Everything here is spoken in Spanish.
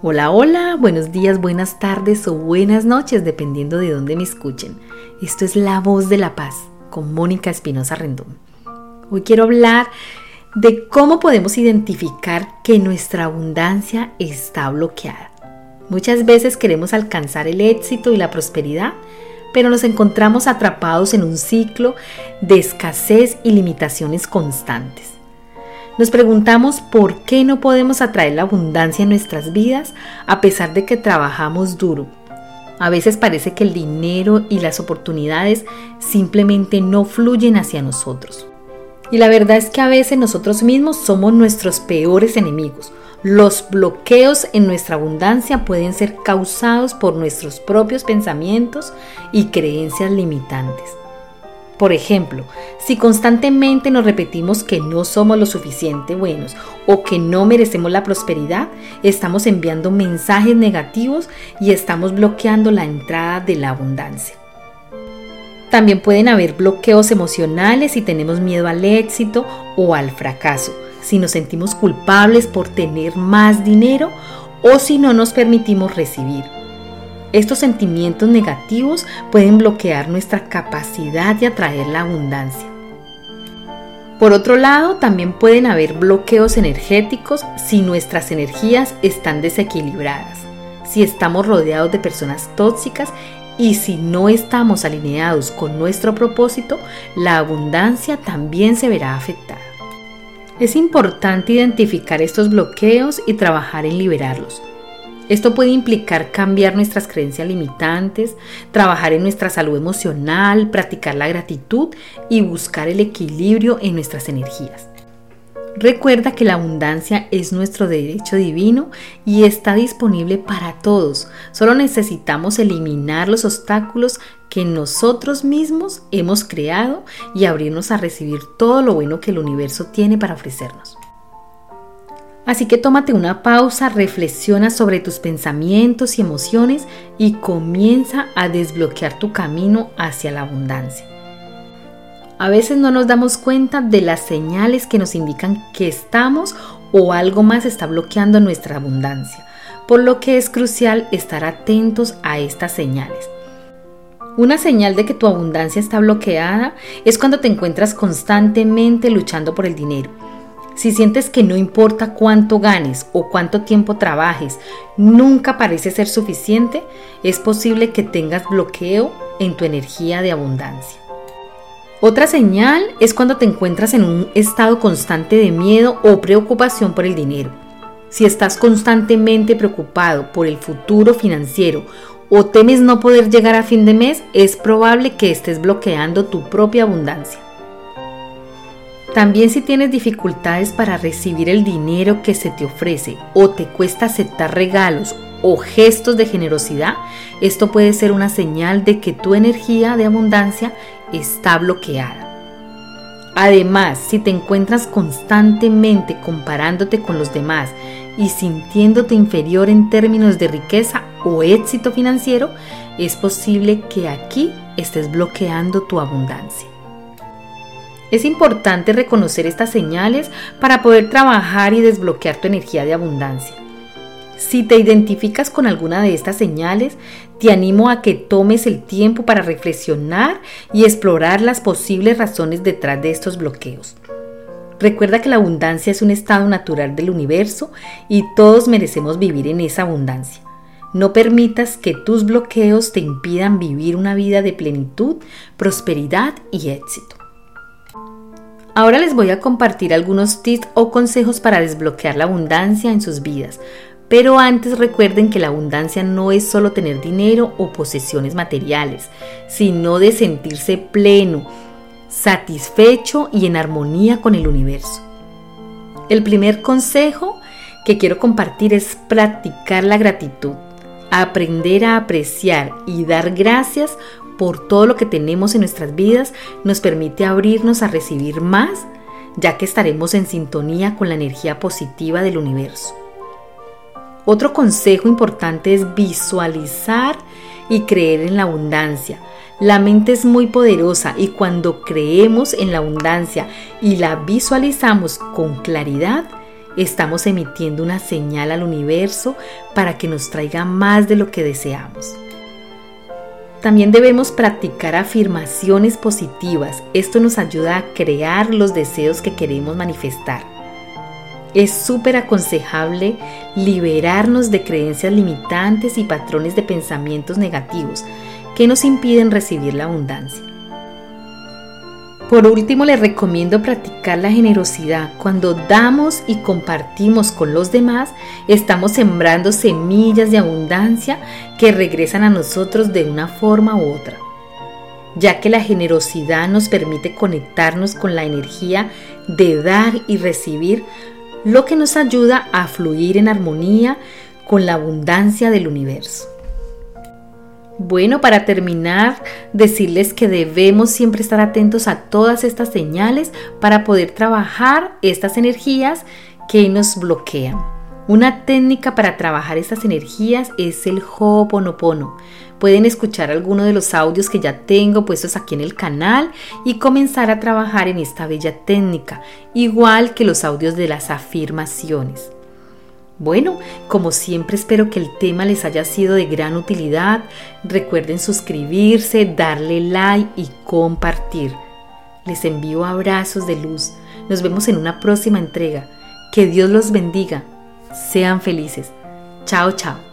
Hola, hola, buenos días, buenas tardes o buenas noches, dependiendo de dónde me escuchen. Esto es La Voz de la Paz con Mónica Espinosa Rendón. Hoy quiero hablar de cómo podemos identificar que nuestra abundancia está bloqueada. Muchas veces queremos alcanzar el éxito y la prosperidad, pero nos encontramos atrapados en un ciclo de escasez y limitaciones constantes. Nos preguntamos por qué no podemos atraer la abundancia en nuestras vidas a pesar de que trabajamos duro. A veces parece que el dinero y las oportunidades simplemente no fluyen hacia nosotros. Y la verdad es que a veces nosotros mismos somos nuestros peores enemigos. Los bloqueos en nuestra abundancia pueden ser causados por nuestros propios pensamientos y creencias limitantes. Por ejemplo, si constantemente nos repetimos que no somos lo suficiente buenos o que no merecemos la prosperidad, estamos enviando mensajes negativos y estamos bloqueando la entrada de la abundancia. También pueden haber bloqueos emocionales si tenemos miedo al éxito o al fracaso, si nos sentimos culpables por tener más dinero o si no nos permitimos recibir. Estos sentimientos negativos pueden bloquear nuestra capacidad de atraer la abundancia. Por otro lado, también pueden haber bloqueos energéticos si nuestras energías están desequilibradas, si estamos rodeados de personas tóxicas y si no estamos alineados con nuestro propósito, la abundancia también se verá afectada. Es importante identificar estos bloqueos y trabajar en liberarlos. Esto puede implicar cambiar nuestras creencias limitantes, trabajar en nuestra salud emocional, practicar la gratitud y buscar el equilibrio en nuestras energías. Recuerda que la abundancia es nuestro derecho divino y está disponible para todos. Solo necesitamos eliminar los obstáculos que nosotros mismos hemos creado y abrirnos a recibir todo lo bueno que el universo tiene para ofrecernos. Así que tómate una pausa, reflexiona sobre tus pensamientos y emociones y comienza a desbloquear tu camino hacia la abundancia. A veces no nos damos cuenta de las señales que nos indican que estamos o algo más está bloqueando nuestra abundancia, por lo que es crucial estar atentos a estas señales. Una señal de que tu abundancia está bloqueada es cuando te encuentras constantemente luchando por el dinero si sientes que no importa cuánto ganes o cuánto tiempo trabajes, nunca parece ser suficiente, es posible que tengas bloqueo en tu energía de abundancia. Otra señal es cuando te encuentras en un estado constante de miedo o preocupación por el dinero. Si estás constantemente preocupado por el futuro financiero o temes no poder llegar a fin de mes, es probable que estés bloqueando tu propia abundancia. También si tienes dificultades para recibir el dinero que se te ofrece o te cuesta aceptar regalos o gestos de generosidad, esto puede ser una señal de que tu energía de abundancia está bloqueada. Además, si te encuentras constantemente comparándote con los demás y sintiéndote inferior en términos de riqueza o éxito financiero, es posible que aquí estés bloqueando tu abundancia. Es importante reconocer estas señales para poder trabajar y desbloquear tu energía de abundancia. Si te identificas con alguna de estas señales, te animo a que tomes el tiempo para reflexionar y explorar las posibles razones detrás de estos bloqueos. Recuerda que la abundancia es un estado natural del universo y todos merecemos vivir en esa abundancia. No permitas que tus bloqueos te impidan vivir una vida de plenitud, prosperidad y éxito. Ahora les voy a compartir algunos tips o consejos para desbloquear la abundancia en sus vidas. Pero antes recuerden que la abundancia no es solo tener dinero o posesiones materiales, sino de sentirse pleno, satisfecho y en armonía con el universo. El primer consejo que quiero compartir es practicar la gratitud, aprender a apreciar y dar gracias por todo lo que tenemos en nuestras vidas nos permite abrirnos a recibir más, ya que estaremos en sintonía con la energía positiva del universo. Otro consejo importante es visualizar y creer en la abundancia. La mente es muy poderosa y cuando creemos en la abundancia y la visualizamos con claridad, estamos emitiendo una señal al universo para que nos traiga más de lo que deseamos. También debemos practicar afirmaciones positivas. Esto nos ayuda a crear los deseos que queremos manifestar. Es súper aconsejable liberarnos de creencias limitantes y patrones de pensamientos negativos que nos impiden recibir la abundancia. Por último, les recomiendo practicar la generosidad. Cuando damos y compartimos con los demás, estamos sembrando semillas de abundancia que regresan a nosotros de una forma u otra, ya que la generosidad nos permite conectarnos con la energía de dar y recibir, lo que nos ayuda a fluir en armonía con la abundancia del universo. Bueno, para terminar, decirles que debemos siempre estar atentos a todas estas señales para poder trabajar estas energías que nos bloquean. Una técnica para trabajar estas energías es el Ho'oponopono. Pueden escuchar alguno de los audios que ya tengo puestos aquí en el canal y comenzar a trabajar en esta bella técnica, igual que los audios de las afirmaciones. Bueno, como siempre espero que el tema les haya sido de gran utilidad. Recuerden suscribirse, darle like y compartir. Les envío abrazos de luz. Nos vemos en una próxima entrega. Que Dios los bendiga. Sean felices. Chao, chao.